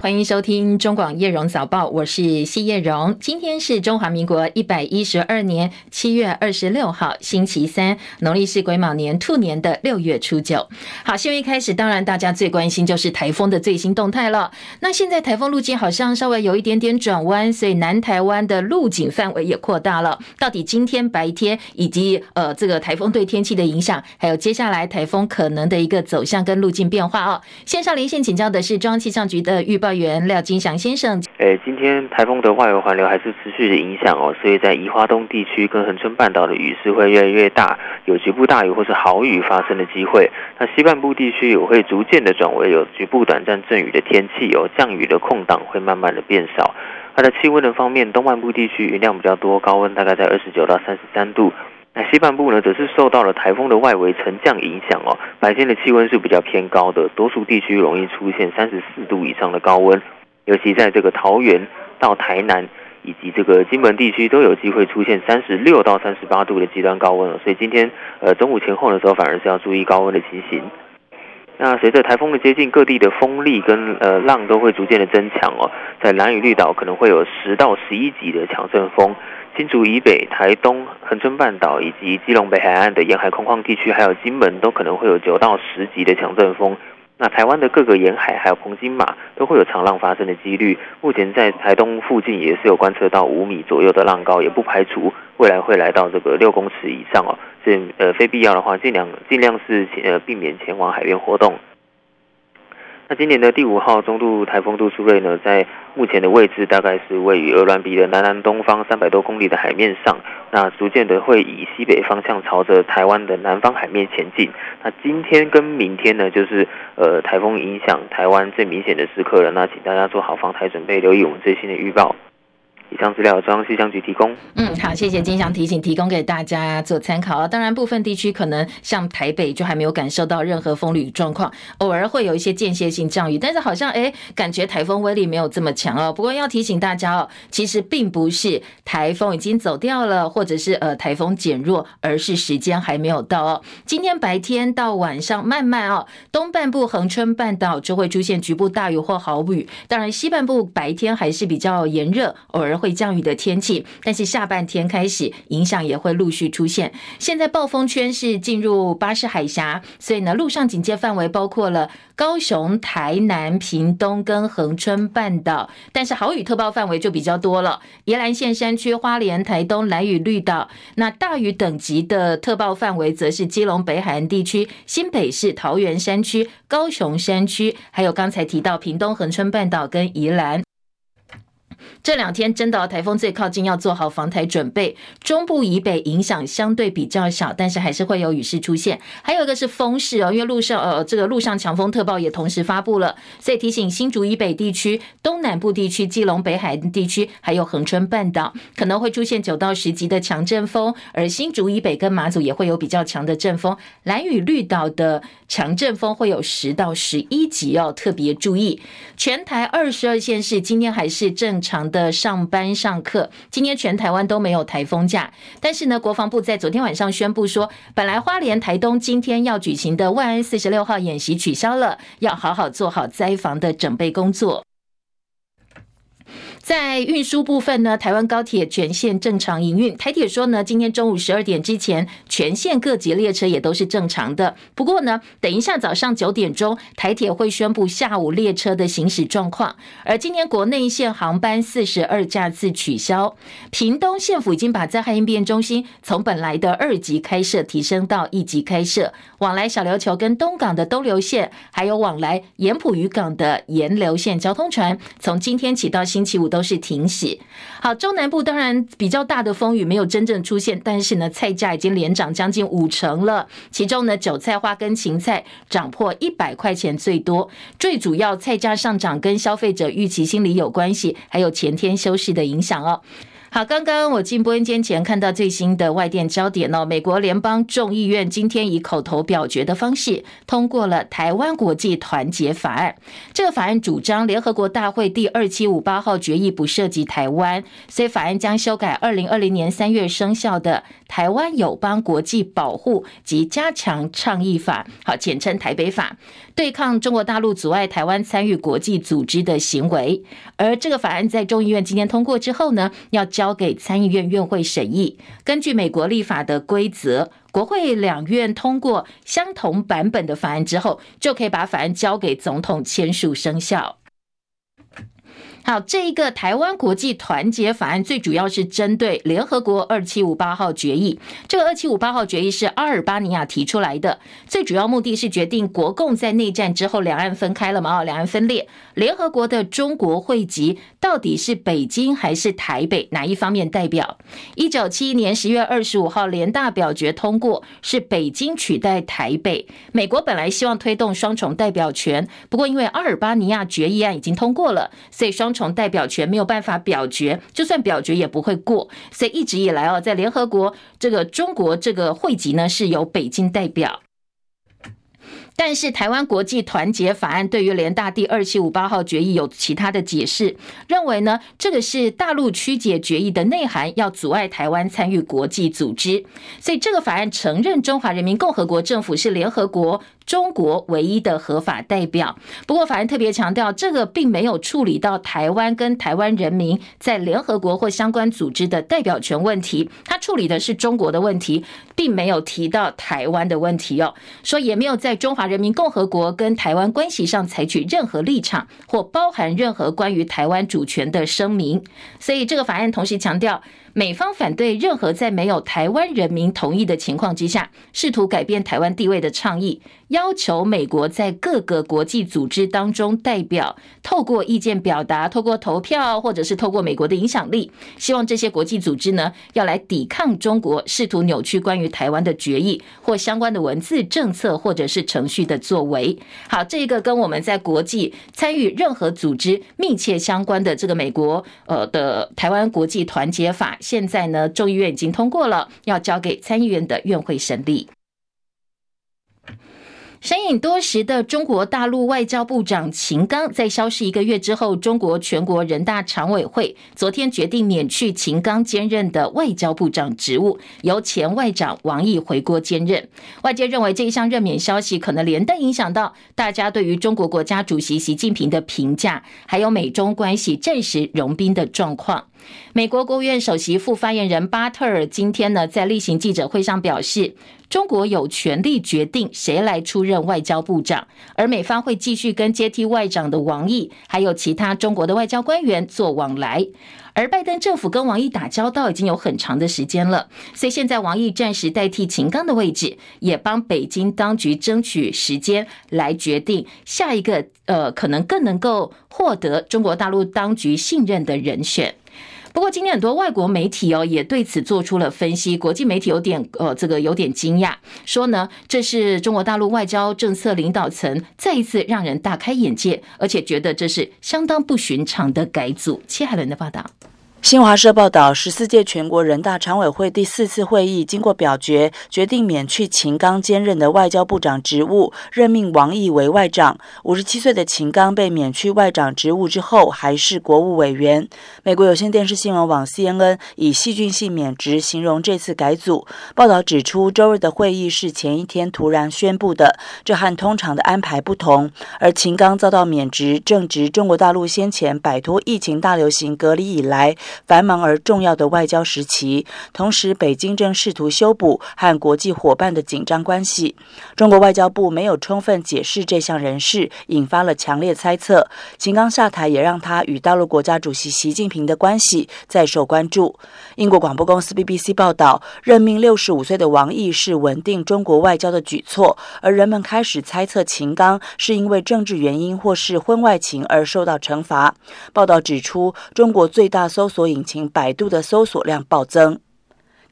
欢迎收听中广叶荣早报，我是谢叶荣。今天是中华民国一百一十二年七月二十六号，星期三，农历是癸卯年兔年的六月初九。好，新闻一开始，当然大家最关心就是台风的最新动态了。那现在台风路径好像稍微有一点点转弯，所以南台湾的路径范围也扩大了。到底今天白天以及呃这个台风对天气的影响，还有接下来台风可能的一个走向跟路径变化哦。线上连线请教的是中央气象局的预报。员廖金祥先生，诶，今天台风的外围环流还是持续的影响哦，所以在宜花东地区跟恒春半岛的雨势会越来越大，有局部大雨或是豪雨发生的机会。那西半部地区也会逐渐的转为有局部短暂阵雨的天气，有降雨的空档会慢慢的变少。它的气温的方面，东半部地区云量比较多，高温大概在二十九到三十三度。那西半部呢，则是受到了台风的外围沉降影响哦，白天的气温是比较偏高的，多数地区容易出现三十四度以上的高温，尤其在这个桃园到台南以及这个金门地区都有机会出现三十六到三十八度的极端高温哦，所以今天呃中午前后的时候，反而是要注意高温的情形。那随着台风的接近，各地的风力跟呃浪都会逐渐的增强哦，在南屿绿岛可能会有十到十一级的强阵风。新竹以北、台东、恒春半岛以及基隆北海岸的沿海空旷地区，还有金门，都可能会有九到十级的强阵风。那台湾的各个沿海，还有澎金马，都会有长浪发生的几率。目前在台东附近也是有观测到五米左右的浪高，也不排除未来会来到这个六公尺以上哦。所以呃，非必要的话，尽量尽量是呃避免前往海边活动。那今年的第五号中度台风杜苏芮呢，在目前的位置大概是位于鄂伦比的南南东方三百多公里的海面上，那逐渐的会以西北方向朝着台湾的南方海面前进。那今天跟明天呢，就是呃台风影响台湾最明显的时刻了。那请大家做好防台准备，留意我们最新的预报。以上资料中央气象局提供。嗯，好，谢谢金祥提醒，提供给大家做参考啊。当然，部分地区可能像台北就还没有感受到任何风雨状况，偶尔会有一些间歇性降雨，但是好像哎，感觉台风威力没有这么强哦。不过要提醒大家哦，其实并不是台风已经走掉了，或者是呃台风减弱，而是时间还没有到哦。今天白天到晚上慢慢哦，东半部恒春半岛就会出现局部大雨或豪雨。当然，西半部白天还是比较炎热，偶尔。会降雨的天气，但是下半天开始影响也会陆续出现。现在暴风圈是进入巴士海峡，所以呢，陆上警戒范围包括了高雄、台南、屏东跟恒春半岛，但是豪雨特报范围就比较多了。宜兰县山区、花莲、台东、兰屿、绿岛，那大雨等级的特报范围则是基隆北海岸地区、新北市、桃园山区、高雄山区，还有刚才提到屏东、恒春半岛跟宜兰。这两天真的台风最靠近，要做好防台准备。中部以北影响相对比较小，但是还是会有雨势出现。还有一个是风势哦，因为陆上呃这个陆上强风特报也同时发布了，所以提醒新竹以北地区、东南部地区、基隆北海地区，还有恒春半岛可能会出现九到十级的强阵风，而新竹以北跟马祖也会有比较强的阵风。兰屿绿岛的强阵风会有十到十一级哦，特别注意。全台二十二县市今天还是正常的上班上课，今天全台湾都没有台风假，但是呢，国防部在昨天晚上宣布说，本来花莲、台东今天要举行的万安四十六号演习取消了，要好好做好灾防的准备工作。在运输部分呢，台湾高铁全线正常营运。台铁说呢，今天中午十二点之前，全线各级列车也都是正常的。不过呢，等一下早上九点钟，台铁会宣布下午列车的行驶状况。而今天国内线航班四十二架次取消。屏东县府已经把灾害应变中心从本来的二级开设提升到一级开设，往来小琉球跟东港的东流线，还有往来盐埔渔港的盐流线交通船，从今天起到星期五都都是停洗。好，中南部当然比较大的风雨没有真正出现，但是呢，菜价已经连涨将近五成了。其中呢，韭菜花跟芹菜涨破一百块钱最多。最主要菜价上涨跟消费者预期心理有关系，还有前天休息的影响哦。好，刚刚我进播音间前看到最新的外电焦点哦，美国联邦众议院今天以口头表决的方式通过了《台湾国际团结法案》。这个法案主张联合国大会第二七五八号决议不涉及台湾，所以法案将修改二零二零年三月生效的《台湾友邦国际保护及加强倡议法，好，简称台北法，对抗中国大陆阻碍台湾参与国际组织的行为。而这个法案在众议院今天通过之后呢，要交给参议院院会审议。根据美国立法的规则，国会两院通过相同版本的法案之后，就可以把法案交给总统签署生效。好，这一个台湾国际团结法案最主要是针对联合国二七五八号决议。这个二七五八号决议是阿尔巴尼亚提出来的，最主要目的是决定国共在内战之后两岸分开了嘛？哦，两岸分裂，联合国的中国会籍到底是北京还是台北哪一方面代表？一九七一年十月二十五号联大表决通过，是北京取代台北。美国本来希望推动双重代表权，不过因为阿尔巴尼亚决议案已经通过了，所以双从代表权没有办法表决，就算表决也不会过，所以一直以来哦，在联合国这个中国这个会籍呢是由北京代表。但是台湾国际团结法案对于联大第二七五八号决议有其他的解释，认为呢这个是大陆曲解决议的内涵，要阻碍台湾参与国际组织，所以这个法案承认中华人民共和国政府是联合国。中国唯一的合法代表。不过，法案特别强调，这个并没有处理到台湾跟台湾人民在联合国或相关组织的代表权问题。它处理的是中国的问题，并没有提到台湾的问题哦。说也没有在中华人民共和国跟台湾关系上采取任何立场，或包含任何关于台湾主权的声明。所以，这个法案同时强调。美方反对任何在没有台湾人民同意的情况之下，试图改变台湾地位的倡议，要求美国在各个国际组织当中代表，透过意见表达，透过投票，或者是透过美国的影响力，希望这些国际组织呢，要来抵抗中国试图扭曲关于台湾的决议或相关的文字、政策或者是程序的作为。好，这个跟我们在国际参与任何组织密切相关的这个美国呃的台湾国际团结法。现在呢，众议院已经通过了，要交给参议院的院会审理。身隐多时的中国大陆外交部长秦刚，在消失一个月之后，中国全国人大常委会昨天决定免去秦刚兼任的外交部长职务，由前外长王毅回国兼任。外界认为这一项任免消息可能连带影响到大家对于中国国家主席习近平的评价，还有美中关系暂时融冰的状况。美国国务院首席副发言人巴特尔今天呢，在例行记者会上表示，中国有权利决定谁来出任外交部长，而美方会继续跟接替外长的王毅，还有其他中国的外交官员做往来。而拜登政府跟王毅打交道已经有很长的时间了，所以现在王毅暂时代替秦刚的位置，也帮北京当局争取时间来决定下一个呃，可能更能够获得中国大陆当局信任的人选。不过，今天很多外国媒体哦也对此做出了分析。国际媒体有点呃，这个有点惊讶，说呢，这是中国大陆外交政策领导层再一次让人大开眼界，而且觉得这是相当不寻常的改组。切海伦的报道。新华社报道，十四届全国人大常委会第四次会议经过表决，决定免去秦刚兼任的外交部长职务，任命王毅为外长。五十七岁的秦刚被免去外长职务之后，还是国务委员。美国有线电视新闻网 CNN 以戏剧性免职形容这次改组。报道指出，周日的会议是前一天突然宣布的，这和通常的安排不同。而秦刚遭到免职，正值中国大陆先前摆脱疫情大流行隔离以来。繁忙而重要的外交时期，同时北京正试图修补和国际伙伴的紧张关系。中国外交部没有充分解释这项人事，引发了强烈猜测。秦刚下台也让他与大陆国家主席习近平的关系再受关注。英国广播公司 BBC 报道，任命六十五岁的王毅是稳定中国外交的举措，而人们开始猜测秦刚是因为政治原因或是婚外情而受到惩罚。报道指出，中国最大搜索索引擎百度的搜索量暴增。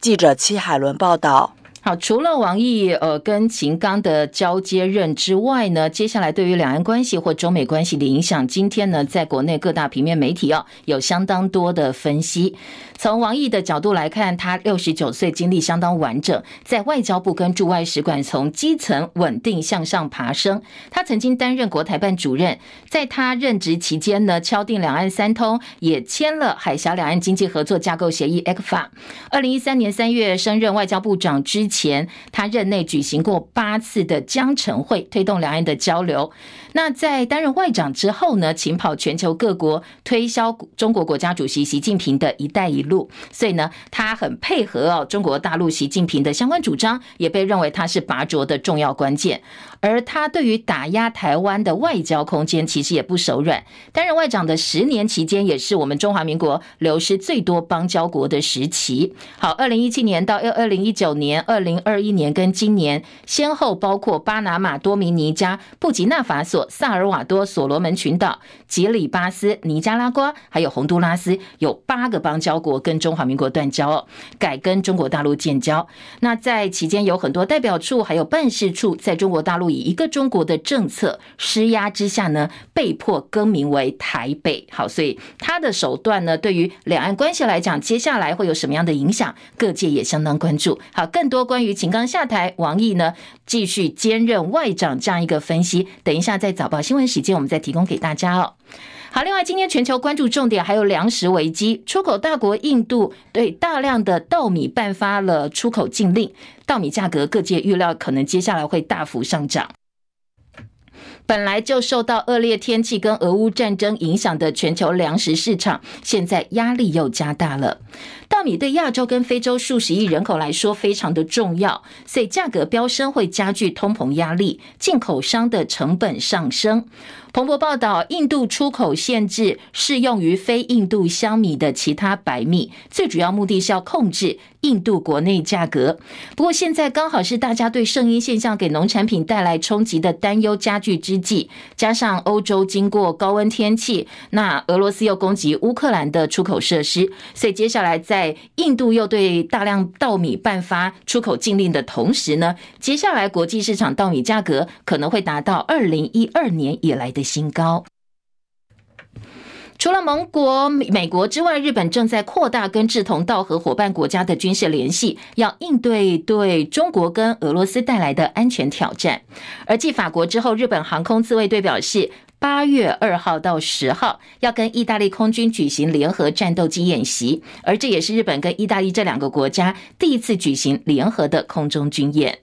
记者戚海伦报道。好，除了王毅呃跟秦刚的交接任之外呢，接下来对于两岸关系或中美关系的影响，今天呢，在国内各大平面媒体哦，有相当多的分析。从王毅的角度来看，他六十九岁经历相当完整，在外交部跟驻外使馆从基层稳定向上爬升。他曾经担任国台办主任，在他任职期间呢，敲定两岸三通，也签了海峡两岸经济合作架构协议 （ECFA）。二零一三年三月升任外交部长之前。他任内举行过八次的江城会，推动两岸的交流。那在担任外长之后呢，请跑全球各国推销中国国家主席习近平的一带一路路，所以呢，他很配合哦中国大陆习近平的相关主张，也被认为他是拔擢的重要关键。而他对于打压台湾的外交空间，其实也不手软。担任外长的十年期间，也是我们中华民国流失最多邦交国的时期。好，二零一七年到二零一九年、二零二一年跟今年，先后包括巴拿马、多米尼加、布吉纳法索、萨尔瓦多、所罗门群岛、吉里巴斯、尼加拉瓜，还有洪都拉斯，有八个邦交国跟中华民国断交，改跟中国大陆建交。那在期间有很多代表处还有办事处在中国大陆以一个中国的政策施压之下呢，被迫更名为台北。好，所以他的手段呢，对于两岸关系来讲，接下来会有什么样的影响？各界也相当关注。好，更多关于秦刚下台，王毅呢继续兼任外长这样一个分析，等一下在早报新闻时间我们再提供给大家哦。好，另外今天全球关注重点还有粮食危机，出口大国印度对大量的稻米颁发了出口禁令，稻米价格各界预料可能接下来会大幅上涨。本来就受到恶劣天气跟俄乌战争影响的全球粮食市场，现在压力又加大了。稻米对亚洲跟非洲数十亿人口来说非常的重要，所以价格飙升会加剧通膨压力，进口商的成本上升。彭博报道，印度出口限制适用于非印度香米的其他白米，最主要目的是要控制印度国内价格。不过现在刚好是大家对圣婴现象给农产品带来冲击的担忧加剧之际，加上欧洲经过高温天气，那俄罗斯又攻击乌克兰的出口设施，所以接下来在印度又对大量稻米颁发出口禁令的同时呢，接下来国际市场稻米价格可能会达到二零一二年以来的新高。除了盟国美国之外，日本正在扩大跟志同道合伙伴国家的军事联系，要应对对中国跟俄罗斯带来的安全挑战。而继法国之后，日本航空自卫队表示，八月二号到十号要跟意大利空军举行联合战斗机演习，而这也是日本跟意大利这两个国家第一次举行联合的空中军演。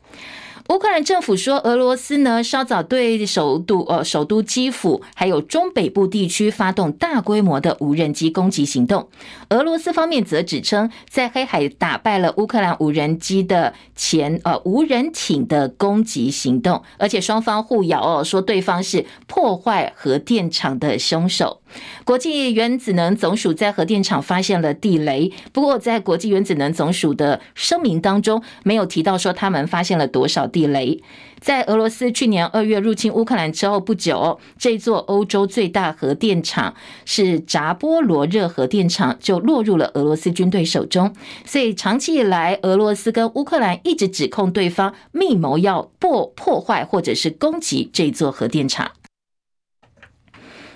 乌克兰政府说，俄罗斯呢稍早对首都呃首都基辅还有中北部地区发动大规模的无人机攻击行动。俄罗斯方面则指称，在黑海打败了乌克兰无人机的前呃无人艇的攻击行动，而且双方互咬哦，说对方是破坏核电厂的凶手。国际原子能总署在核电厂发现了地雷，不过在国际原子能总署的声明当中没有提到说他们发现了多少地雷。在俄罗斯去年二月入侵乌克兰之后不久，这座欧洲最大核电厂是扎波罗热核电厂就落入了俄罗斯军队手中，所以长期以来，俄罗斯跟乌克兰一直指控对方密谋要破破坏或者是攻击这座核电厂。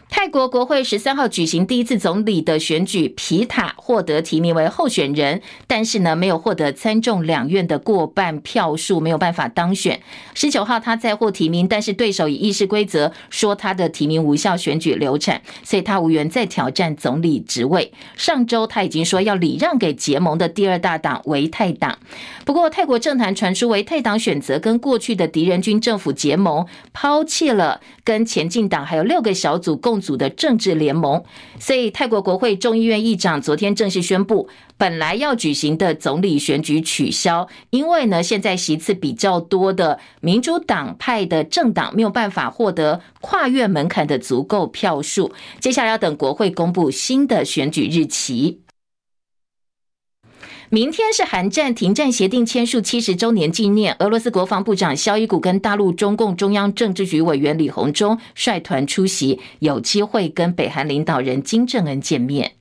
泰国国会十三号举行第一次总理的选举，皮塔获得提名为候选人，但是呢，没有获得参众两院的过半票数，没有办法当选。十九号他再获提名，但是对手以议事规则说他的提名无效，选举流产，所以他无缘再挑战总理职位。上周他已经说要礼让给结盟的第二大党维泰党，不过泰国政坛传出维泰党选择跟过去的敌人军政府结盟，抛弃了跟前进党还有六个小组共组的政治联盟，所以泰国国会众议院议长昨天正式宣布，本来要举行的总理选举取消，因为呢，现在席次比较多的民主党派的政党没有办法获得跨越门槛的足够票数，接下来要等国会公布新的选举日期。明天是韩战停战协定签署七十周年纪念，俄罗斯国防部长肖伊古跟大陆中共中央政治局委员李鸿忠率团出席，有机会跟北韩领导人金正恩见面。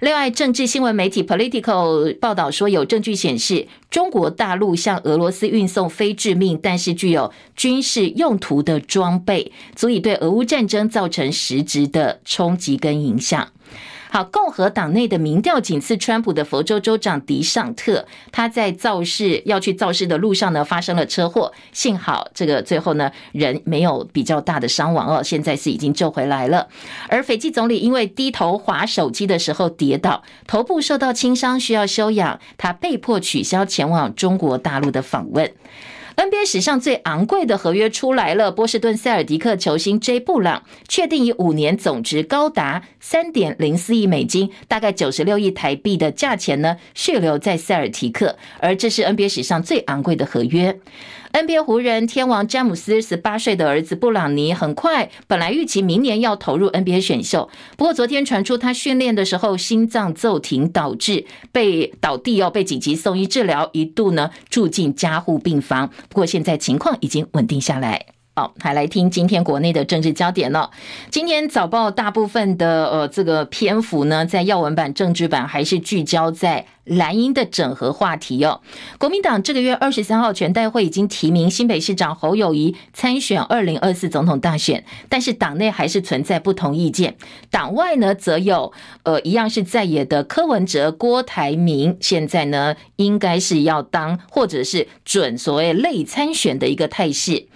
另外，政治新闻媒体 Political 报道说，有证据显示，中国大陆向俄罗斯运送非致命但是具有军事用途的装备，足以对俄乌战争造成实质的冲击跟影响。好，共和党内的民调仅次川普的佛州州长迪尚特，他在造势要去造势的路上呢，发生了车祸，幸好这个最后呢，人没有比较大的伤亡哦，现在是已经救回来了。而斐济总理因为低头滑手机的时候跌倒，头部受到轻伤，需要休养，他被迫取消前往中国大陆的访问。NBA 史上最昂贵的合约出来了，波士顿塞尔迪克球星 J 布朗确定以五年总值高达三点零四亿美金，大概九十六亿台币的价钱呢，续留在塞尔提克，而这是 NBA 史上最昂贵的合约。NBA 湖人天王詹姆斯十八岁的儿子布朗尼，很快本来预期明年要投入 NBA 选秀，不过昨天传出他训练的时候心脏骤停，导致被倒地哦，被紧急送医治疗，一度呢住进加护病房。不过现在情况已经稳定下来。好，还来听今天国内的政治焦点了。今天早报大部分的呃这个篇幅呢，在要闻版、政治版还是聚焦在蓝营的整合话题哦。国民党这个月二十三号全代会已经提名新北市长侯友宜参选二零二四总统大选，但是党内还是存在不同意见。党外呢，则有呃一样是在野的柯文哲、郭台铭，现在呢应该是要当或者是准所谓类参选的一个态势。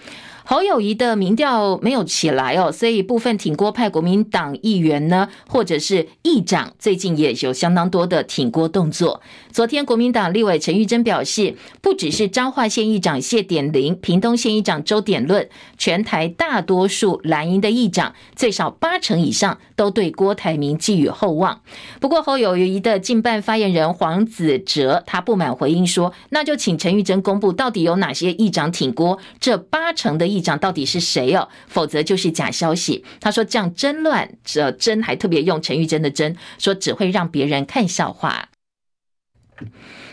侯友谊的民调没有起来哦，所以部分挺郭派国民党议员呢，或者是议长，最近也有相当多的挺郭动作。昨天国民党立委陈玉珍表示，不只是彰化县议长谢典林、屏东县议长周典论，全台大多数蓝营的议长，最少八成以上都对郭台铭寄予厚望。不过侯友谊的近办发言人黄子哲，他不满回应说，那就请陈玉珍公布到底有哪些议长挺郭，这八成的。议长到底是谁哦？否则就是假消息。他说这样真乱，这真还特别用陈玉珍的真，说只会让别人看笑话。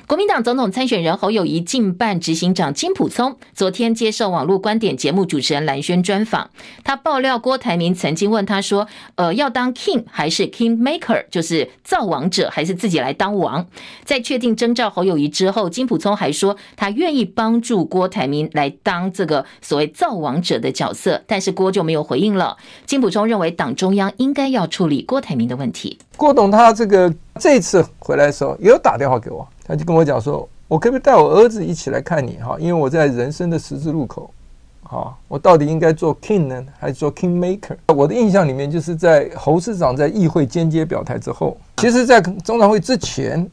国民党总统参选人侯友宜竞办执行长金溥聪昨天接受网络观点节目主持人兰萱专访，他爆料郭台铭曾经问他说：“呃，要当 king 还是 king maker，就是造王者，还是自己来当王？”在确定征召侯友宜之后，金溥聪还说他愿意帮助郭台铭来当这个所谓造王者的角色，但是郭就没有回应了。金溥聪认为党中央应该要处理郭台铭的问题。郭董他这个这次回来的时候也有打电话给我。他就跟我讲说：“我可不可以带我儿子一起来看你？哈，因为我在人生的十字路口，哈，我到底应该做 king 呢，还是做 king maker？我的印象里面，就是在侯市长在议会间接表态之后，其实，在中常会之前，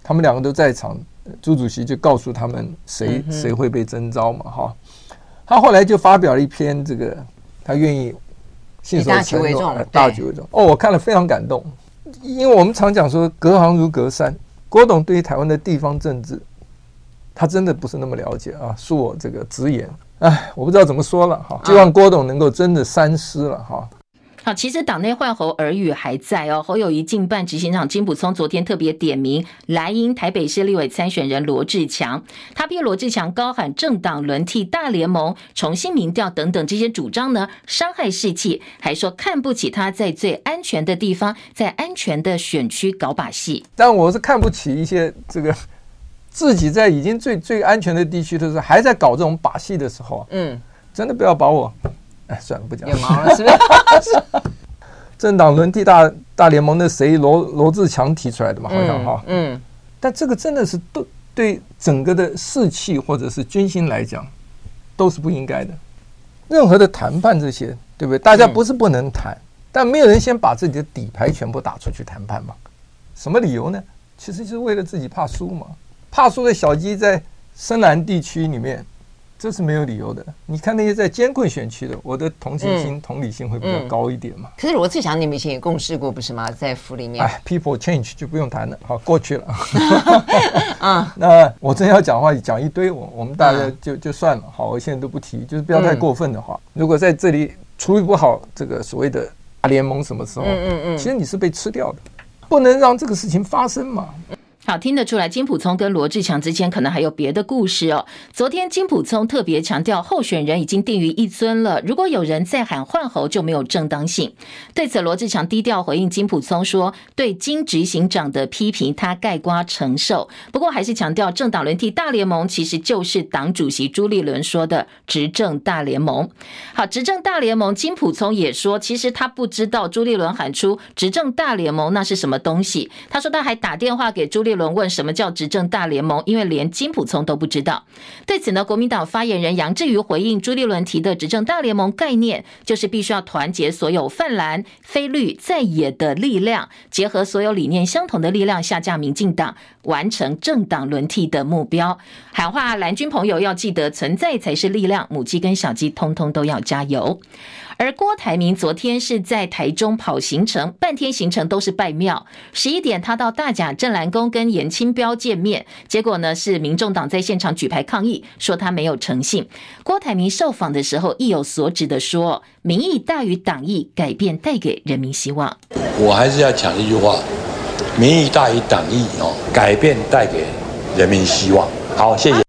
他们两个都在场，朱主席就告诉他们谁谁会被征召嘛，哈。他后来就发表了一篇这个，他愿意信守承诺，大局为重，大局为重。哦，我看了非常感动，因为我们常讲说，隔行如隔山。”郭董对于台湾的地方政治，他真的不是那么了解啊，恕我这个直言，哎，我不知道怎么说了哈，希望郭董能够真的三思了哈。好，其实党内换侯耳语还在哦。侯友谊进办执行长金溥聪昨天特别点名莱茵台北市立委参选人罗志强，他批罗志强高喊政党轮替、大联盟、重新民调等等这些主张呢，伤害士气，还说看不起他在最安全的地方，在安全的选区搞把戏。但我是看不起一些这个自己在已经最最安全的地区的时候，还在搞这种把戏的时候，嗯，真的不要把我。哎，算了，不讲。了？政党轮替大大联盟的谁罗罗志强提出来的嘛？好像哈。嗯。但这个真的是对对整个的士气或者是军心来讲，都是不应该的。任何的谈判这些，对不对？大家不是不能谈，但没有人先把自己的底牌全部打出去谈判嘛？什么理由呢？其实就是为了自己怕输嘛。怕输的小鸡在深蓝地区里面。这是没有理由的。你看那些在艰困选区的，我的同情心、嗯、同理心会比较高一点嘛。可是罗智强，你们以前也共事过，不是吗？在府里面。哎，People change 就不用谈了，好，过去了。啊 那我真要讲话讲一堆，我我们大家就就算了。好，我现在都不提，就是不要太过分的话。嗯、如果在这里处理不好这个所谓的大联盟，什么时候？嗯嗯嗯，其实你是被吃掉的，不能让这个事情发生嘛。好，听得出来，金溥聪跟罗志强之间可能还有别的故事哦。昨天金溥聪特别强调，候选人已经定于一尊了，如果有人再喊换候，就没有正当性。对此，罗志强低调回应金溥聪说：“对金执行长的批评，他盖瓜承受。不过，还是强调政党轮替大联盟其实就是党主席朱立伦说的执政大联盟。”好，执政大联盟，金溥聪也说，其实他不知道朱立伦喊出执政大联盟那是什么东西。他说他还打电话给朱立。轮问什么叫执政大联盟？因为连金溥聪都不知道。对此呢，国民党发言人杨志瑜回应朱立伦提的执政大联盟概念，就是必须要团结所有泛蓝、非绿在野的力量，结合所有理念相同的力量，下架民进党，完成政党轮替的目标。喊话蓝军朋友要记得，存在才是力量，母鸡跟小鸡通通都要加油。而郭台铭昨天是在台中跑行程，半天行程都是拜庙。十一点，他到大甲镇澜宫跟严清标见面，结果呢是民众党在现场举牌抗议，说他没有诚信。郭台铭受访的时候意有所指的说：“民意大于党意，改变带给人民希望。”我还是要讲一句话：民意大于党意哦，改变带给人民希望。好，谢谢。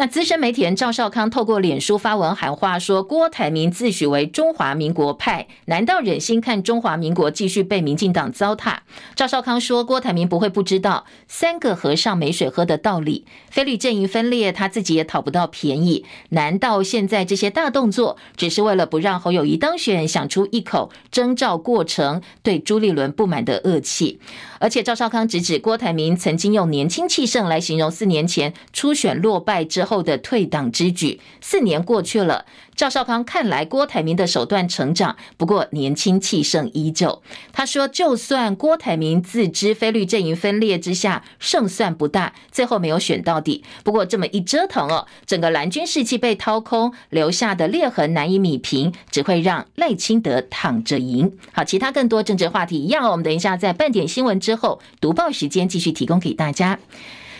那资深媒体人赵少康透过脸书发文喊话说：“郭台铭自诩为中华民国派，难道忍心看中华民国继续被民进党糟蹋？”赵少康说：“郭台铭不会不知道三个和尚没水喝的道理，非绿阵营分裂，他自己也讨不到便宜。难道现在这些大动作只是为了不让侯友谊当选，想出一口征召过程对朱立伦不满的恶气？”而且赵少康直指郭台铭曾经用年轻气盛来形容四年前初选落败之后的退党之举。四年过去了。赵少康看来，郭台铭的手段成长，不过年轻气盛依旧。他说，就算郭台铭自知非绿阵营分裂之下胜算不大，最后没有选到底。不过这么一折腾哦，整个蓝军士气被掏空，留下的裂痕难以弥平，只会让赖清德躺着赢。好，其他更多政治话题一样，我们等一下在半点新闻之后读报时间继续提供给大家。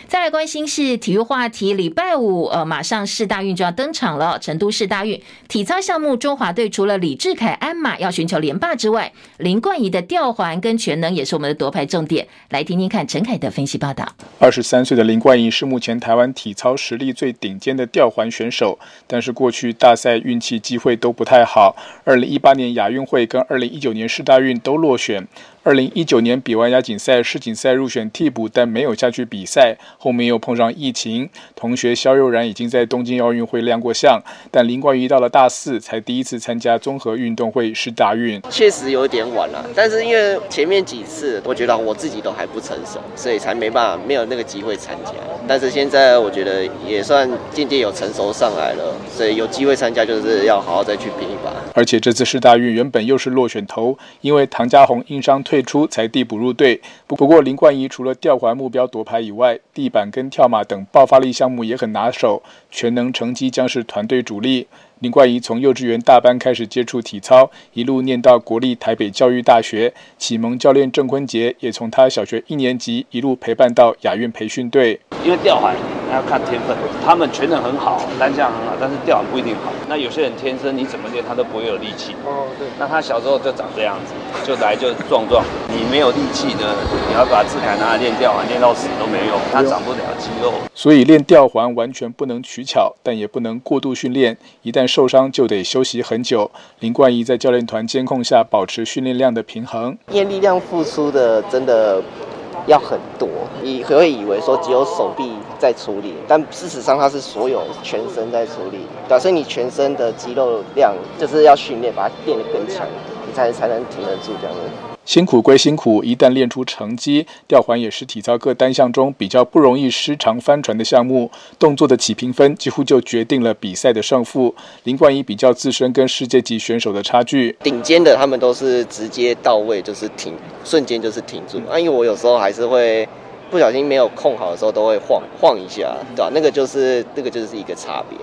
再来关心是体育话题，礼拜五呃，马上世大运就要登场了。成都市大运体操项目，中华队除了李智凯、鞍马要寻求连霸之外，林冠仪的吊环跟全能也是我们的夺牌重点。来听听看陈凯的分析报道。二十三岁的林冠仪是目前台湾体操实力最顶尖的吊环选手，但是过去大赛运气机会都不太好。二零一八年亚运会跟二零一九年世大运都落选。二零一九年比完亚锦赛、世锦赛入选替补，但没有下去比赛。后面又碰上疫情。同学肖佑然已经在东京奥运会亮过相，但林冠仪到了大四才第一次参加综合运动会是大运。确实有点晚了，但是因为前面几次我觉得我自己都还不成熟，所以才没办法没有那个机会参加。但是现在我觉得也算渐渐有成熟上来了，所以有机会参加就是要好好再去拼一把。而且这次世大运原本又是落选头，因为唐家红因伤退。出才递补入队。不不过林冠仪除了吊环目标夺牌以外，地板跟跳马等爆发力项目也很拿手，全能成绩将是团队主力。林冠仪从幼稚园大班开始接触体操，一路念到国立台北教育大学。启蒙教练郑坤杰也从他小学一年级一路陪伴到亚运培训队。因为吊环要看天分，他们全能很好，单项很好，但是吊环不一定好。那有些人天生你怎么练他都不会有力气。哦，对。那他小时候就长这样子，就来就壮壮。你没有力气的，你要把智凯拿来练吊环，练到死都没用，它长不了肌肉。所以练吊环完全不能取巧，但也不能过度训练，一旦受伤就得休息很久。林冠仪在教练团监控下保持训练量的平衡，因为力量付出的真的要很多，你会以为说只有手臂在处理，但事实上它是所有全身在处理，表示你全身的肌肉量就是要训练，把它练得更强，你才才能挺得住这样的。辛苦归辛苦，一旦练出成绩，吊环也是体操各单项中比较不容易失常翻船的项目。动作的起评分几乎就决定了比赛的胜负。林冠一比较自身跟世界级选手的差距，顶尖的他们都是直接到位，就是挺，瞬间就是挺住。啊，因为我有时候还是会。不小心没有控好的时候，都会晃晃一下，对吧、啊？那个就是那个就是一个差别。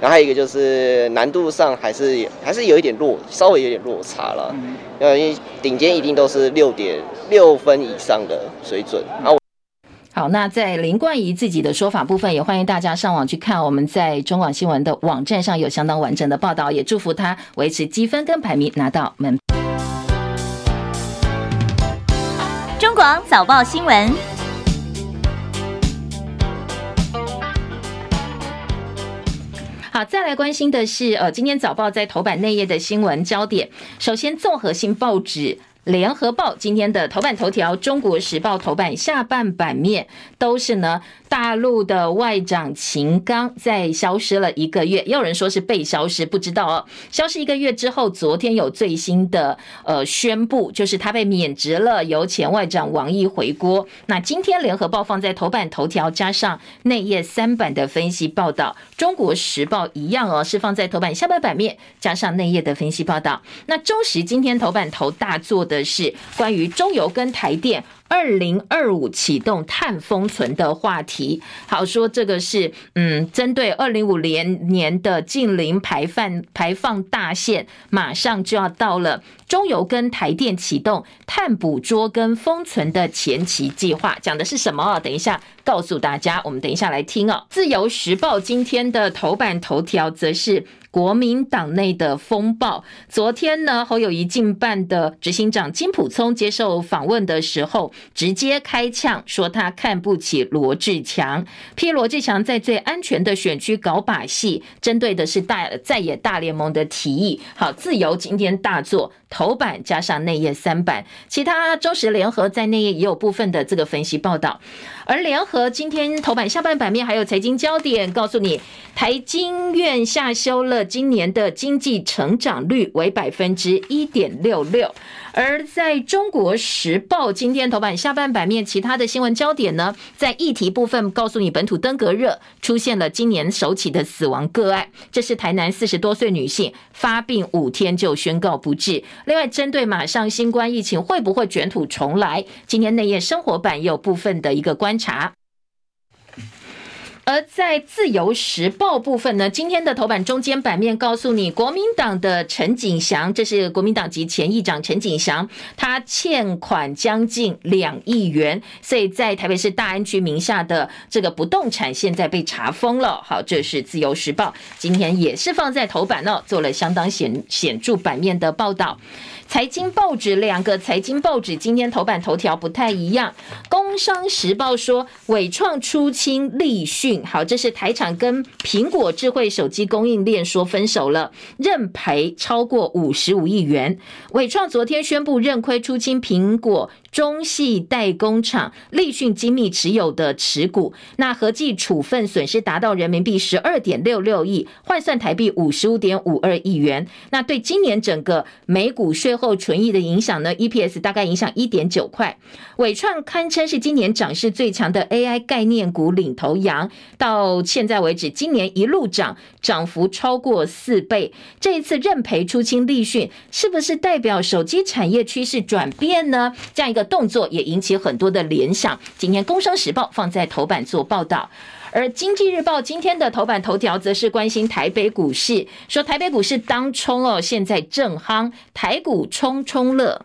然后还有一个就是难度上还是还是有一点落，稍微有点落差了。因为顶尖一定都是六点六分以上的水准。然后好，那在林冠仪自己的说法部分，也欢迎大家上网去看，我们在中广新闻的网站上有相当完整的报道，也祝福他维持积分跟排名拿到门。中广早报新闻。好，再来关心的是，呃，今天早报在头版内页的新闻焦点，首先综合性报纸。联合报今天的头版头条，中国时报头版下半版面都是呢，大陆的外长秦刚在消失了一个月，也有人说是被消失，不知道哦。消失一个月之后，昨天有最新的呃宣布，就是他被免职了，由前外长王毅回国。那今天联合报放在头版头条，加上内页三版的分析报道，中国时报一样哦，是放在头版下半版面，加上内页的分析报道。那中时今天头版头大做的。的是关于中油跟台电二零二五启动碳封存的话题。好，说这个是嗯，针对二零五零年的近零排放排放大限，马上就要到了。中油跟台电启动碳捕捉跟封存的前期计划，讲的是什么？等一下告诉大家。我们等一下来听哦。自由时报今天的头版头条则是。国民党内的风暴，昨天呢，侯友宜竞办的执行长金普聪接受访问的时候，直接开呛说他看不起罗志强，批罗志强在最安全的选区搞把戏，针对的是大在野大联盟的提议。好，自由今天大作头版加上内页三版，其他中时联合在内页也有部分的这个分析报道。而联合今天头版下半版面还有财经焦点，告诉你台经院下修了今年的经济成长率为百分之一点六六。而在中国时报今天头版下半版面，其他的新闻焦点呢，在议题部分告诉你，本土登革热出现了今年首起的死亡个案，这是台南四十多岁女性发病五天就宣告不治。另外，针对马上新冠疫情会不会卷土重来，今天内页生活版也有部分的一个关观察。而在自由时报部分呢，今天的头版中间版面告诉你，国民党的陈景祥，这是国民党籍前议长陈景祥，他欠款将近两亿元，所以在台北市大安区名下的这个不动产现在被查封了。好，这是自由时报今天也是放在头版呢，做了相当显显著版面的报道。财经报纸两个财经报纸今天头版头条不太一样。工商时报说，纬创出清立讯，好，这是台厂跟苹果智慧手机供应链说分手了，认赔超过五十五亿元。伟创昨天宣布认亏出清苹果中系代工厂立讯精密持有的持股，那合计处分损失达到人民币十二点六六亿，换算台币五十五点五二亿元。那对今年整个每股税后纯益的影响呢？EPS 大概影响一点九块。纬创堪称是今年涨势最强的 AI 概念股领头羊，到现在为止，今年一路涨，涨幅超过四倍。这一次认赔出清立讯，是不是代表手机产业趋势转变呢？这样一个。动作也引起很多的联想。今天《工商时报》放在头版做报道，而《经济日报》今天的头版头条则是关心台北股市，说台北股市当冲哦，现在正夯，台股冲冲乐。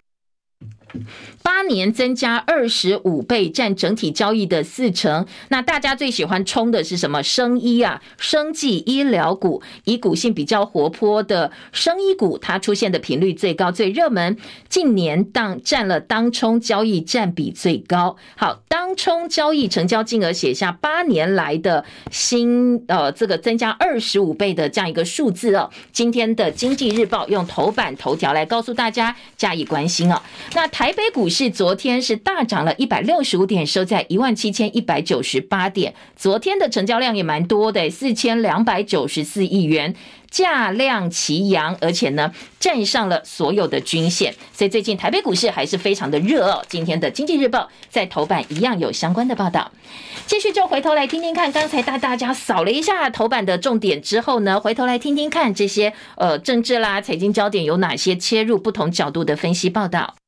八年增加二十五倍，占整体交易的四成。那大家最喜欢冲的是什么？生医啊，生技医疗股，以股性比较活泼的生医股，它出现的频率最高、最热门。近年当占了当冲交易占比最高。好，当冲交易成交金额写下八年来的新呃，这个增加二十五倍的这样一个数字哦。今天的经济日报用头版头条来告诉大家加以关心哦。那台北股。是昨天是大涨了一百六十五点，收在一万七千一百九十八点。昨天的成交量也蛮多的，四千两百九十四亿元，价量齐扬，而且呢站上了所有的均线。所以最近台北股市还是非常的热哦。今天的经济日报在头版一样有相关的报道。继续就回头来听听看，刚才带大家扫了一下头版的重点之后呢，回头来听听看这些呃政治啦、财经焦点有哪些切入不同角度的分析报道。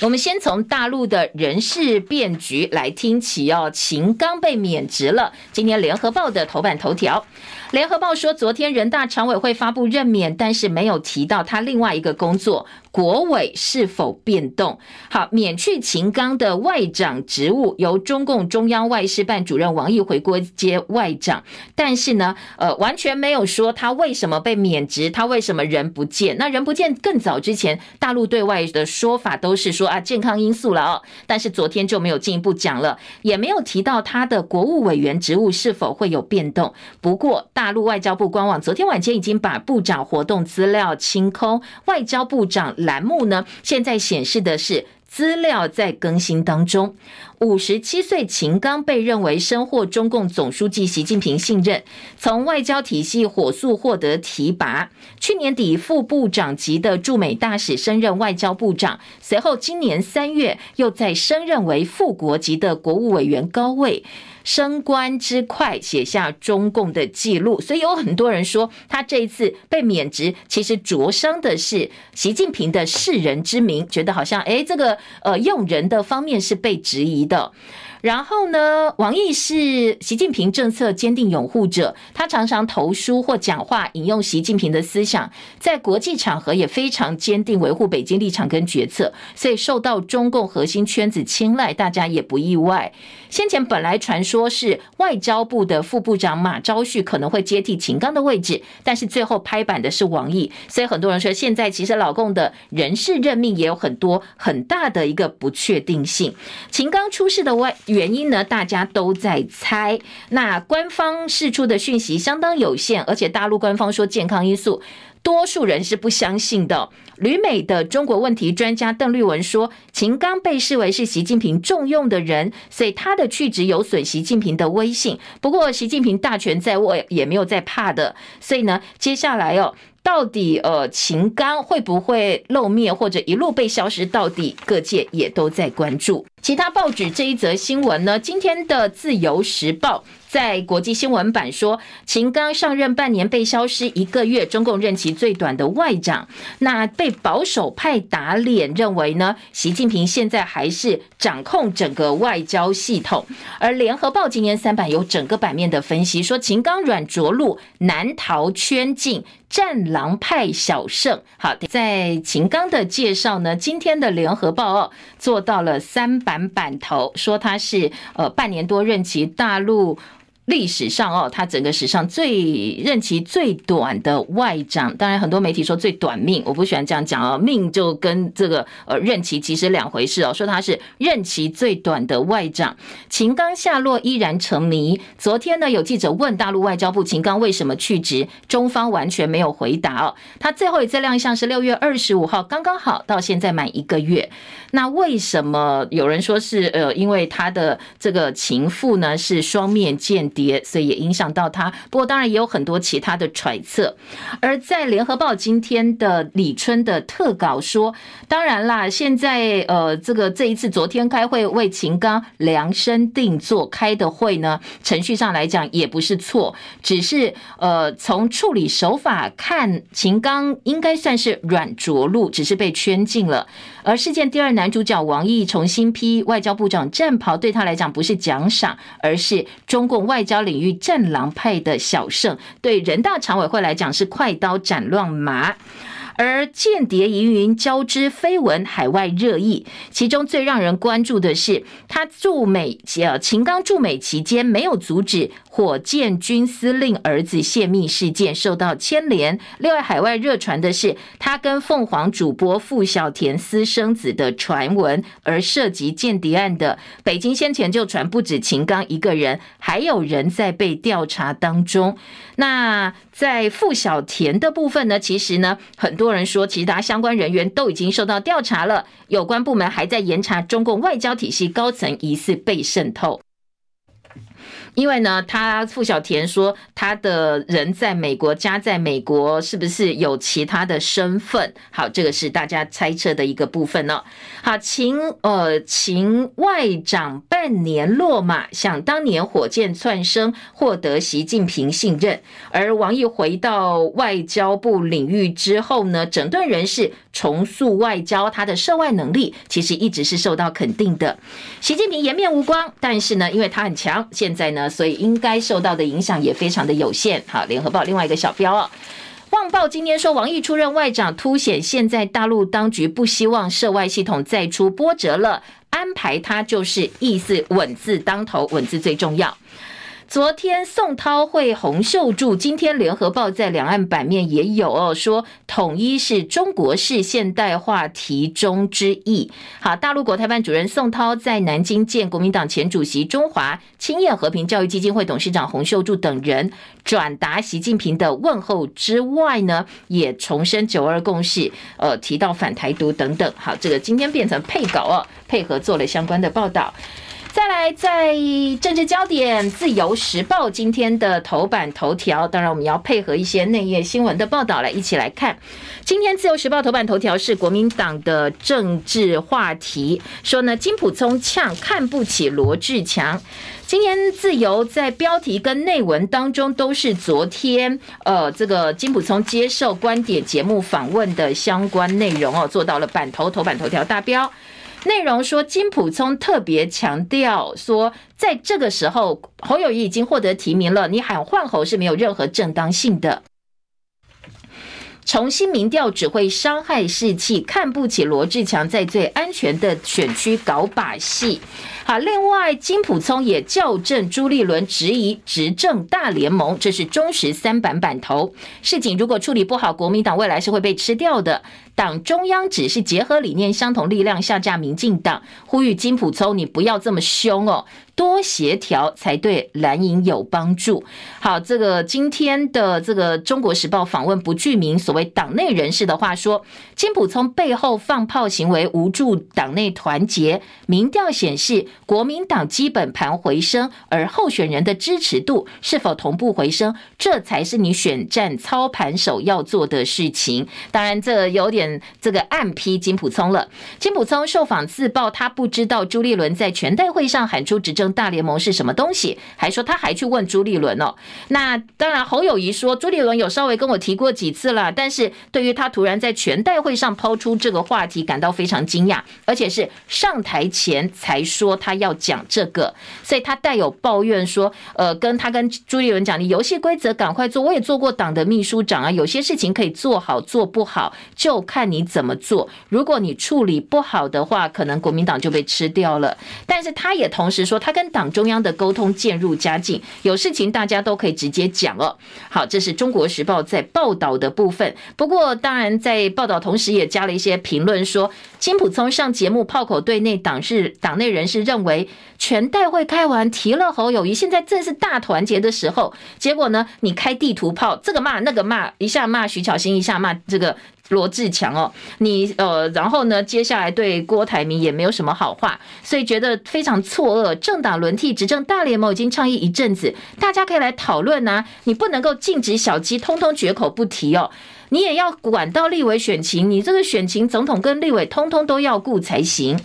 我们先从大陆的人事变局来听起哦，秦刚被免职了。今天联合报的头版头条。联合报说，昨天人大常委会发布任免，但是没有提到他另外一个工作国委是否变动。好，免去秦刚的外长职务，由中共中央外事办主任王毅回锅接外长。但是呢，呃，完全没有说他为什么被免职，他为什么人不见。那人不见，更早之前大陆对外的说法都是，说啊健康因素了哦，但是昨天就没有进一步讲了，也没有提到他的国务委员职务是否会有变动。不过，大陆外交部官网昨天晚间已经把部长活动资料清空，外交部长栏目呢，现在显示的是。资料在更新当中。五十七岁秦刚被认为深获中共总书记习近平信任，从外交体系火速获得提拔。去年底副部长级的驻美大使升任外交部长，随后今年三月又再升任为副国级的国务委员高位。升官之快，写下中共的记录，所以有很多人说，他这一次被免职，其实灼伤的是习近平的世人之名，觉得好像，诶，这个呃用人的方面是被质疑的。然后呢，王毅是习近平政策坚定拥护者，他常常投书或讲话引用习近平的思想，在国际场合也非常坚定维护北京立场跟决策，所以受到中共核心圈子青睐，大家也不意外。先前本来传说是外交部的副部长马朝旭可能会接替秦刚的位置，但是最后拍板的是王毅，所以很多人说现在其实老共的人事任命也有很多很大的一个不确定性。秦刚出事的外原因呢，大家都在猜。那官方释出的讯息相当有限，而且大陆官方说健康因素。多数人是不相信的。旅美的中国问题专家邓律文说，秦刚被视为是习近平重用的人，所以他的去职有损习近平的威信。不过，习近平大权在握，也没有在怕的。所以呢，接下来哦，到底呃，秦刚会不会露面，或者一路被消失？到底各界也都在关注。其他报纸这一则新闻呢，今天的《自由时报》。在国际新闻版说，秦刚上任半年被消失一个月，中共任期最短的外长，那被保守派打脸，认为呢，习近平现在还是掌控整个外交系统。而联合报今天三版有整个版面的分析，说秦刚软着陆，难逃圈禁，战狼派小胜。好，在秦刚的介绍呢，今天的联合报哦做到了三版版头，说他是呃半年多任期大陆。历史上哦，他整个史上最任期最短的外长，当然很多媒体说最短命，我不喜欢这样讲哦，命就跟这个呃任期其实两回事哦。说他是任期最短的外长，秦刚下落依然成谜。昨天呢，有记者问大陆外交部秦刚为什么去职，中方完全没有回答哦。他最后一次亮相是六月二十五号，刚刚好到现在满一个月。那为什么有人说是呃，因为他的这个情妇呢是双面间谍，所以也影响到他。不过当然也有很多其他的揣测。而在联合报今天的李春的特稿说，当然啦，现在呃这个这一次昨天开会为秦刚量身定做开的会呢，程序上来讲也不是错，只是呃从处理手法看，秦刚应该算是软着陆，只是被圈禁了。而事件第二男主角王毅重新披外交部长战袍，对他来讲不是奖赏，而是中共外交领域战狼派的小胜。对人大常委会来讲是快刀斩乱麻。而间谍疑云交织绯闻，海外热议，其中最让人关注的是，他驻美呃秦刚驻美期间没有阻止火箭军司令儿子泄密事件受到牵连。另外，海外热传的是他跟凤凰主播傅小田私生子的传闻，而涉及间谍案的北京先前就传不止秦刚一个人，还有人在被调查当中。那在傅小田的部分呢，其实呢，很多多人说，其他相关人员都已经受到调查了，有关部门还在严查中共外交体系高层疑似被渗透。因为呢，他傅小田说他的人在美国，家在美国，是不是有其他的身份？好，这个是大家猜测的一个部分呢。好，秦呃秦外长半年落马，想当年火箭窜升，获得习近平信任。而王毅回到外交部领域之后呢，整顿人事，重塑外交，他的涉外能力其实一直是受到肯定的。习近平颜面无光，但是呢，因为他很强，现在呢。所以应该受到的影响也非常的有限。好，联合报另外一个小标哦，旺报今天说王毅出任外长，凸显现在大陆当局不希望涉外系统再出波折了，安排他就是意思稳字当头，稳字最重要。昨天宋涛会洪秀柱，今天联合报在两岸版面也有哦，说统一是中国式现代化题中之意。好，大陆国台办主任宋涛在南京见国民党前主席、中华亲业和平教育基金会董事长洪秀柱等人，转达习近平的问候之外呢，也重申九二共识，呃，提到反台独等等。好，这个今天变成配稿哦，配合做了相关的报道。再来，在政治焦点，《自由时报》今天的头版头条，当然我们要配合一些内页新闻的报道来一起来看。今天《自由时报》头版头条是国民党的政治话题，说呢，金溥聪呛看不起罗志强。今天《自由》在标题跟内文当中都是昨天呃这个金溥聪接受观点节目访问的相关内容哦，做到了版头头版头条大标。内容说，金普聪特别强调说，在这个时候，侯友谊已经获得提名了，你喊换侯是没有任何正当性的。重新民调只会伤害士气，看不起罗志强在最安全的选区搞把戏。好，另外金普聪也校正朱立伦质疑执政大联盟，这是中实三版版头。事情如果处理不好，国民党未来是会被吃掉的。党中央只是结合理念相同力量下架民进党，呼吁金普聪你不要这么凶哦。多协调才对蓝营有帮助。好，这个今天的这个《中国时报》访问不具名所谓党内人士的话说，金溥聪背后放炮行为无助党内团结。民调显示，国民党基本盘回升，而候选人的支持度是否同步回升，这才是你选战操盘手要做的事情。当然，这有点这个暗批金溥聪了。金溥聪受访自曝，他不知道朱立伦在全代会上喊出执政。大联盟是什么东西？还说他还去问朱立伦哦。那当然，侯友谊说朱立伦有稍微跟我提过几次了，但是对于他突然在全代会上抛出这个话题，感到非常惊讶，而且是上台前才说他要讲这个，所以他带有抱怨说，呃，跟他跟朱立伦讲，你游戏规则赶快做，我也做过党的秘书长啊，有些事情可以做好做不好，就看你怎么做。如果你处理不好的话，可能国民党就被吃掉了。但是他也同时说，他跟党中央的沟通渐入佳境，有事情大家都可以直接讲哦。好，这是中国时报在报道的部分。不过，当然在报道同时也加了一些评论，说金普聪上节目炮口对内党是党内人士认为，全代会开完提了侯友宜，现在正是大团结的时候，结果呢，你开地图炮，这个骂那个骂，一下骂徐巧芯，一下骂这个。罗志强哦，你呃，然后呢，接下来对郭台铭也没有什么好话，所以觉得非常错愕。政党轮替执政大联盟已经倡议一阵子，大家可以来讨论呐。你不能够禁止小鸡，通通绝口不提哦。你也要管到立委选情，你这个选情，总统跟立委通通都要顾才行。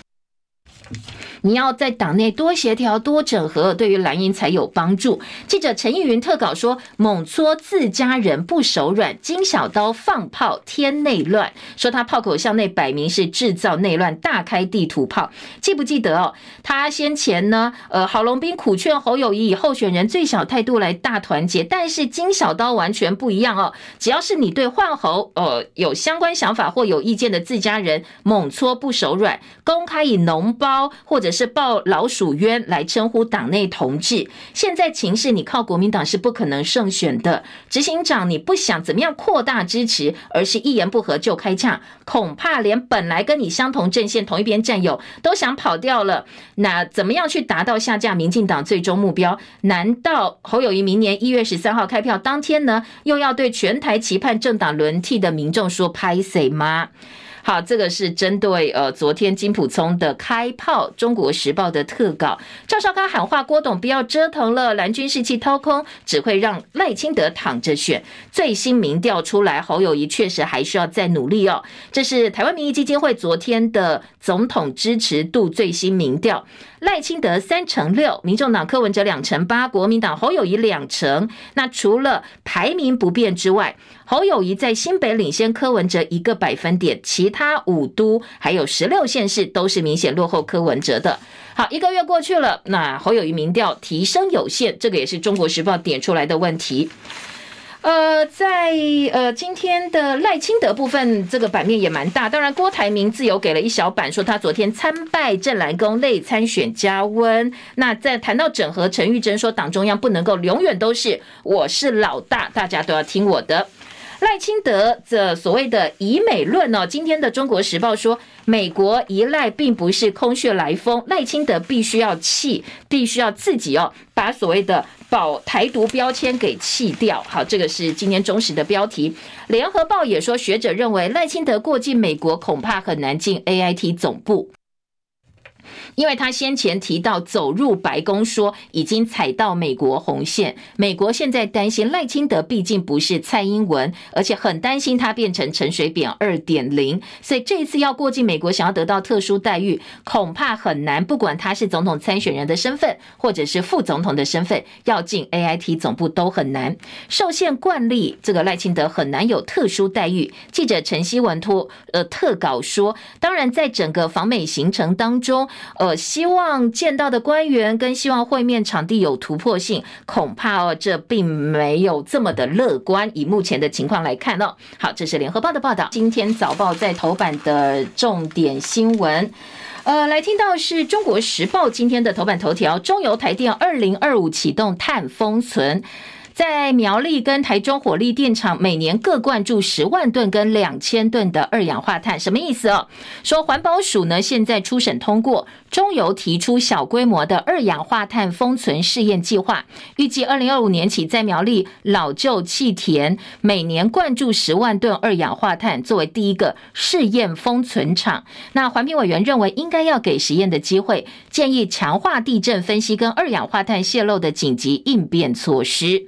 你要在党内多协调、多整合，对于蓝营才有帮助。记者陈义云特稿说：“猛搓自家人不手软，金小刀放炮添内乱。”说他炮口向内摆明是制造内乱，大开地图炮。记不记得哦？他先前呢，呃，郝龙斌苦劝侯友谊以候选人最小态度来大团结，但是金小刀完全不一样哦。只要是你对换侯呃有相关想法或有意见的自家人，猛搓不手软，公开以脓包或者。是抱老鼠冤来称呼党内同志。现在情势，你靠国民党是不可能胜选的。执行长，你不想怎么样扩大支持，而是一言不合就开枪，恐怕连本来跟你相同阵线、同一边战友都想跑掉了。那怎么样去达到下架民进党最终目标？难道侯友宜明年一月十三号开票当天呢，又要对全台期盼政党轮替的民众说拍谢吗？好，这个是针对呃昨天金溥聪的开炮，《中国时报》的特稿。赵少康喊话郭董不要折腾了，蓝军士气掏空，只会让赖清德躺着选。最新民调出来，侯友谊确实还需要再努力哦。这是台湾民意基金会昨天的总统支持度最新民调。赖清德三成六，民众党柯文哲两成八，国民党侯友宜两成。那除了排名不变之外，侯友宜在新北领先柯文哲一个百分点，其他五都还有十六县市都是明显落后柯文哲的。好，一个月过去了，那侯友宜民调提升有限，这个也是中国时报点出来的问题。呃，在呃今天的赖清德部分，这个版面也蛮大。当然，郭台铭自由给了一小版，说他昨天参拜正蓝宫，内参选加温。那在谈到整合，陈玉珍说，党中央不能够永远都是我是老大，大家都要听我的。赖清德这所谓的以美论哦，今天的《中国时报》说，美国依赖并不是空穴来风，赖清德必须要弃，必须要自己哦，把所谓的把台独标签给弃掉。好，这个是今天中时的标题。《联合报》也说，学者认为赖清德过境美国恐怕很难进 AIT 总部。因为他先前提到走入白宫，说已经踩到美国红线。美国现在担心赖清德毕竟不是蔡英文，而且很担心他变成陈水扁二点零，所以这一次要过境美国，想要得到特殊待遇，恐怕很难。不管他是总统参选人的身份，或者是副总统的身份，要进 AIT 总部都很难。受限惯例，这个赖清德很难有特殊待遇。记者陈希文托呃特稿说，当然在整个访美行程当中。呃，希望见到的官员跟希望会面场地有突破性，恐怕哦，这并没有这么的乐观。以目前的情况来看哦，好，这是联合报的报道。今天早报在头版的重点新闻，呃，来听到是中国时报今天的头版头条：中油台电二零二五启动碳封存。在苗栗跟台中火力电厂，每年各灌注十万吨跟两千吨的二氧化碳，什么意思哦？说环保署呢，现在初审通过中油提出小规模的二氧化碳封存试验计划，预计二零二五年起在苗栗老旧气田每年灌注十万吨二氧化碳，作为第一个试验封存场。那环评委员认为应该要给实验的机会，建议强化地震分析跟二氧化碳泄漏的紧急应变措施。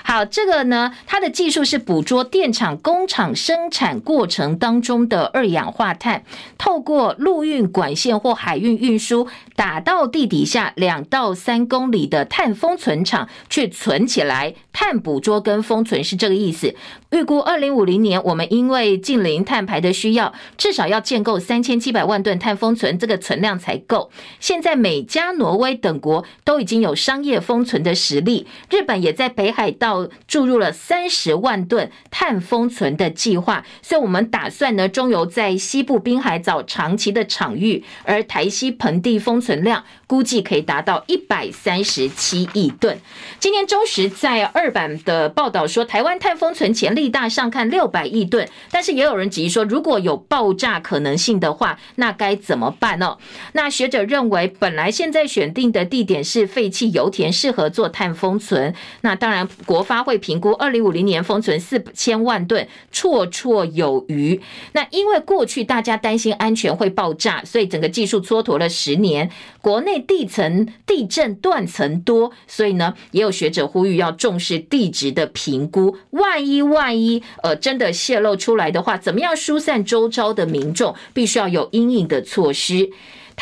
好，这个呢，它的技术是捕捉电厂工厂生产过程当中的二氧化碳，透过陆运管线或海运运输，打到地底下两到三公里的碳封存场去存起来。碳捕捉跟封存是这个意思。预估二零五零年，我们因为净零碳排的需要，至少要建构三千七百万吨碳封存，这个存量才够。现在美加、挪威等国都已经有商业封存的实力，日本也在北海道。注入了三十万吨碳封存的计划，所以我们打算呢，中油在西部滨海找长期的场域，而台西盆地封存量估计可以达到一百三十七亿吨。今天中时在二版的报道说，台湾碳封存潜力大，上看六百亿吨，但是也有人质疑说，如果有爆炸可能性的话，那该怎么办呢？那学者认为，本来现在选定的地点是废弃油田，适合做碳封存。那当然国发会评估，二零五零年封存四千万吨，绰绰有余。那因为过去大家担心安全会爆炸，所以整个技术蹉跎了十年。国内地层地震断层多，所以呢，也有学者呼吁要重视地质的评估。万一万一呃真的泄露出来的话，怎么样疏散周遭的民众？必须要有因应的措施。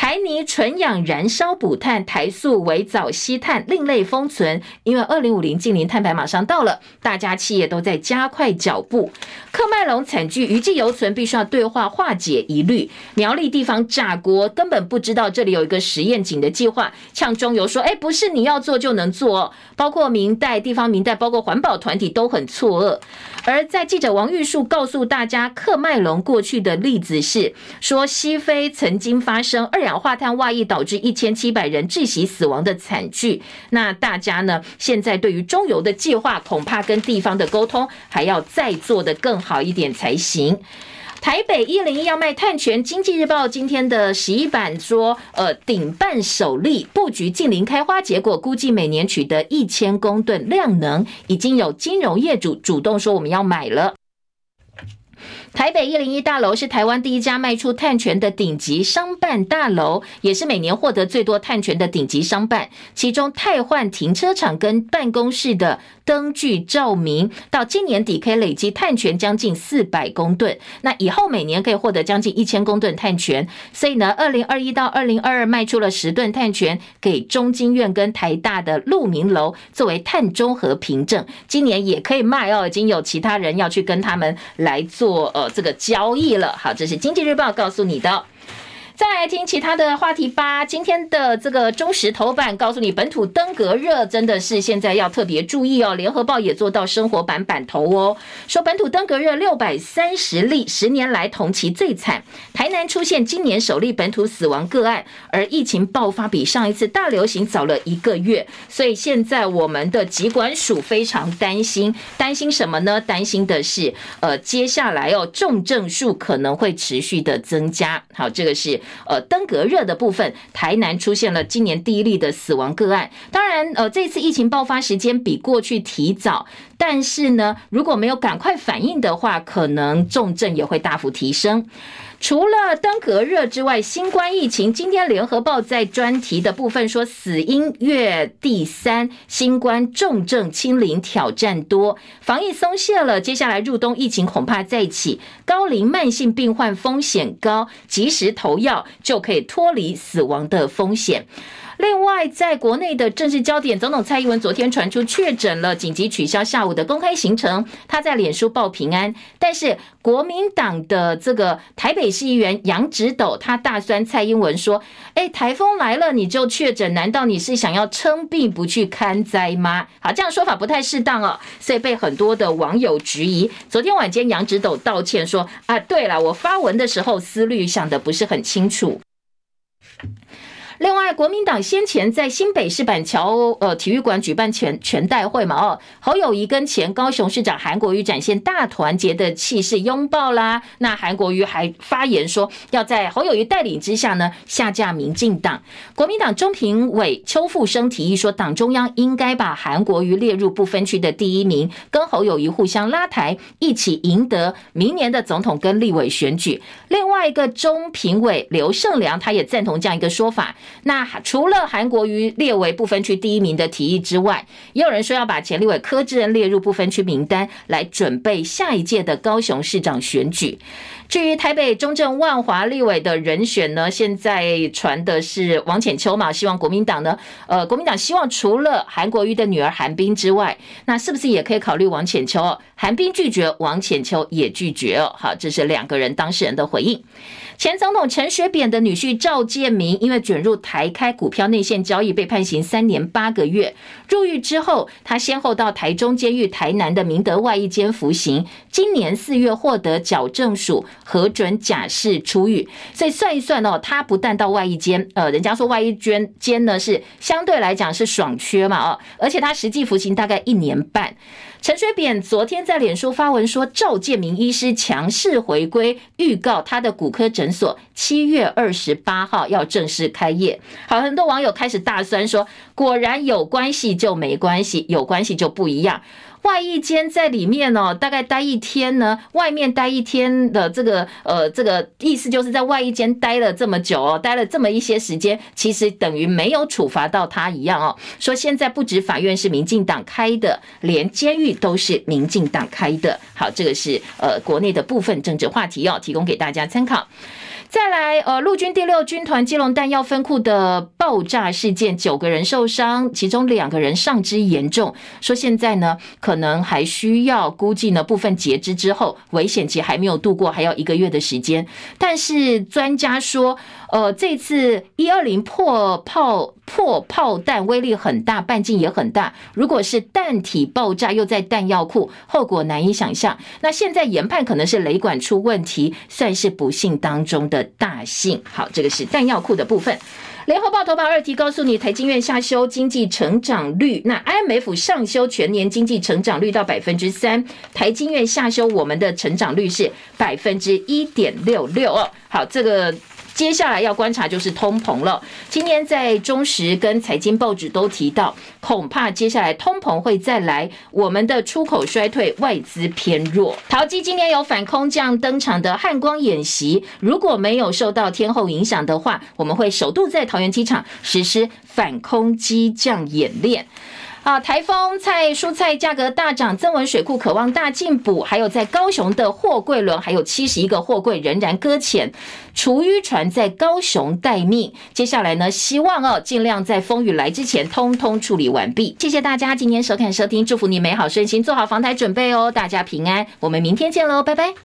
台泥纯氧燃烧补碳，台塑微藻吸碳另类封存，因为二零五零净零碳排马上到了，大家企业都在加快脚步。克麦隆惨剧余悸犹存，必须要对话化解疑虑。苗栗地方炸锅，根本不知道这里有一个实验井的计划，呛中油说：“哎，不是你要做就能做。”包括民代、地方民代，包括环保团体都很错愕。而在记者王玉树告诉大家，克麦隆过去的例子是说，西非曾经发生二氧氧化碳外溢导致一千七百人窒息死亡的惨剧。那大家呢，现在对于中油的计划，恐怕跟地方的沟通还要再做得更好一点才行。台北一零一要卖碳权，经济日报今天的十一版说，呃，顶半首例布局近零开花，结果估计每年取得一千公吨量能，已经有金融业主主动说我们要买了。台北一零一大楼是台湾第一家卖出碳权的顶级商办大楼，也是每年获得最多碳权的顶级商办。其中，汰换停车场跟办公室的灯具照明，到今年底可以累积碳权将近四百公吨。那以后每年可以获得将近一千公吨碳权。所以呢，二零二一到二零二二卖出了十吨碳权给中经院跟台大的鹿鸣楼作为碳中和凭证。今年也可以卖哦，已经有其他人要去跟他们来做。呃，这个交易了，好，这是经济日报告诉你的。再来听其他的话题吧。今天的这个中时头版告诉你，本土登革热真的是现在要特别注意哦。联合报也做到生活版版头哦，说本土登革热六百三十例，十年来同期最惨。台南出现今年首例本土死亡个案，而疫情爆发比上一次大流行早了一个月，所以现在我们的疾管署非常担心，担心什么呢？担心的是，呃，接下来哦，重症数可能会持续的增加。好，这个是。呃，登革热的部分，台南出现了今年第一例的死亡个案。当然，呃，这次疫情爆发时间比过去提早，但是呢，如果没有赶快反应的话，可能重症也会大幅提升。除了登革热之外，新冠疫情，今天联合报在专题的部分说，死因月第三，新冠重症清零挑战多，防疫松懈了，接下来入冬疫情恐怕再起，高龄慢性病患风险高，及时投药就可以脱离死亡的风险。另外，在国内的政治焦点，总统蔡英文昨天传出确诊了，紧急取消下午的公开行程。他在脸书报平安，但是国民党的这个台北市议员杨植斗，他大酸蔡英文说：“哎，台风来了你就确诊，难道你是想要称病不去看灾吗？”好，这样说法不太适当哦，所以被很多的网友质疑。昨天晚间杨植斗道歉说：“啊，对了，我发文的时候思虑想得不是很清楚。”另外，国民党先前在新北市板桥呃体育馆举办全全代会嘛，哦，侯友宜跟前高雄市长韩国瑜展现大团结的气势，拥抱啦。那韩国瑜还发言说，要在侯友宜带领之下呢，下架民进党。国民党中评委邱富生提议说，党中央应该把韩国瑜列入不分区的第一名，跟侯友宜互相拉抬，一起赢得明年的总统跟立委选举。另外一个中评委刘胜良他也赞同这样一个说法。那除了韩国瑜列为不分区第一名的提议之外，也有人说要把前立委柯志恩列入不分区名单，来准备下一届的高雄市长选举。至于台北中正万华立委的人选呢，现在传的是王浅秋嘛，希望国民党呢，呃，国民党希望除了韩国瑜的女儿韩冰之外，那是不是也可以考虑王浅秋？韩冰拒绝，王浅秋也拒绝哦。好，这是两个人当事人的回应。前总统陈水扁的女婿赵建明，因为卷入台开股票内线交易，被判刑三年八个月。入狱之后，他先后到台中监狱、台南的明德外役监服刑。今年四月获得矫正署核准假释出狱。所以算一算哦，他不但到外役监，呃，人家说外役监监呢是相对来讲是爽缺嘛，哦，而且他实际服刑大概一年半。陈水扁昨天在脸书发文说，赵建明医师强势回归，预告他的骨科诊所七月二十八号要正式开业。好，很多网友开始大酸说，果然有关系就没关系，有关系就不一样。外衣间在里面哦，大概待一天呢，外面待一天的这个呃，这个意思就是在外衣间待了这么久哦，待了这么一些时间，其实等于没有处罚到他一样哦。说现在不止法院是民进党开的，连监狱都是民进党开的。好，这个是呃国内的部分政治话题哦，提供给大家参考。再来，呃，陆军第六军团基隆弹药分库的爆炸事件，九个人受伤，其中两个人上肢严重。说现在呢，可能还需要估计呢，部分截肢之后，危险期还没有度过，还要一个月的时间。但是专家说，呃，这次一二零破炮破炮弹威力很大，半径也很大。如果是弹体爆炸又在弹药库，后果难以想象。那现在研判可能是雷管出问题，算是不幸当中的大幸。好，这个是弹药库的部分。联合报头版二题告诉你，台经院下修经济成长率，那 IMF 上修全年经济成长率到百分之三，台经院下修我们的成长率是百分之一点六六哦。好，这个。接下来要观察就是通膨了。今天在中时跟财经报纸都提到，恐怕接下来通膨会再来，我们的出口衰退，外资偏弱。桃机今天有反空降登场的汉光演习，如果没有受到天候影响的话，我们会首度在桃园机场实施反空机降演练。啊，台风菜蔬菜价格大涨，增文水库渴望大进补，还有在高雄的货柜轮，还有七十一个货柜仍然搁浅，厨余船在高雄待命。接下来呢，希望哦，尽量在风雨来之前，通通处理完毕。谢谢大家今天收看收听，祝福你美好顺心，做好防台准备哦，大家平安，我们明天见喽，拜拜。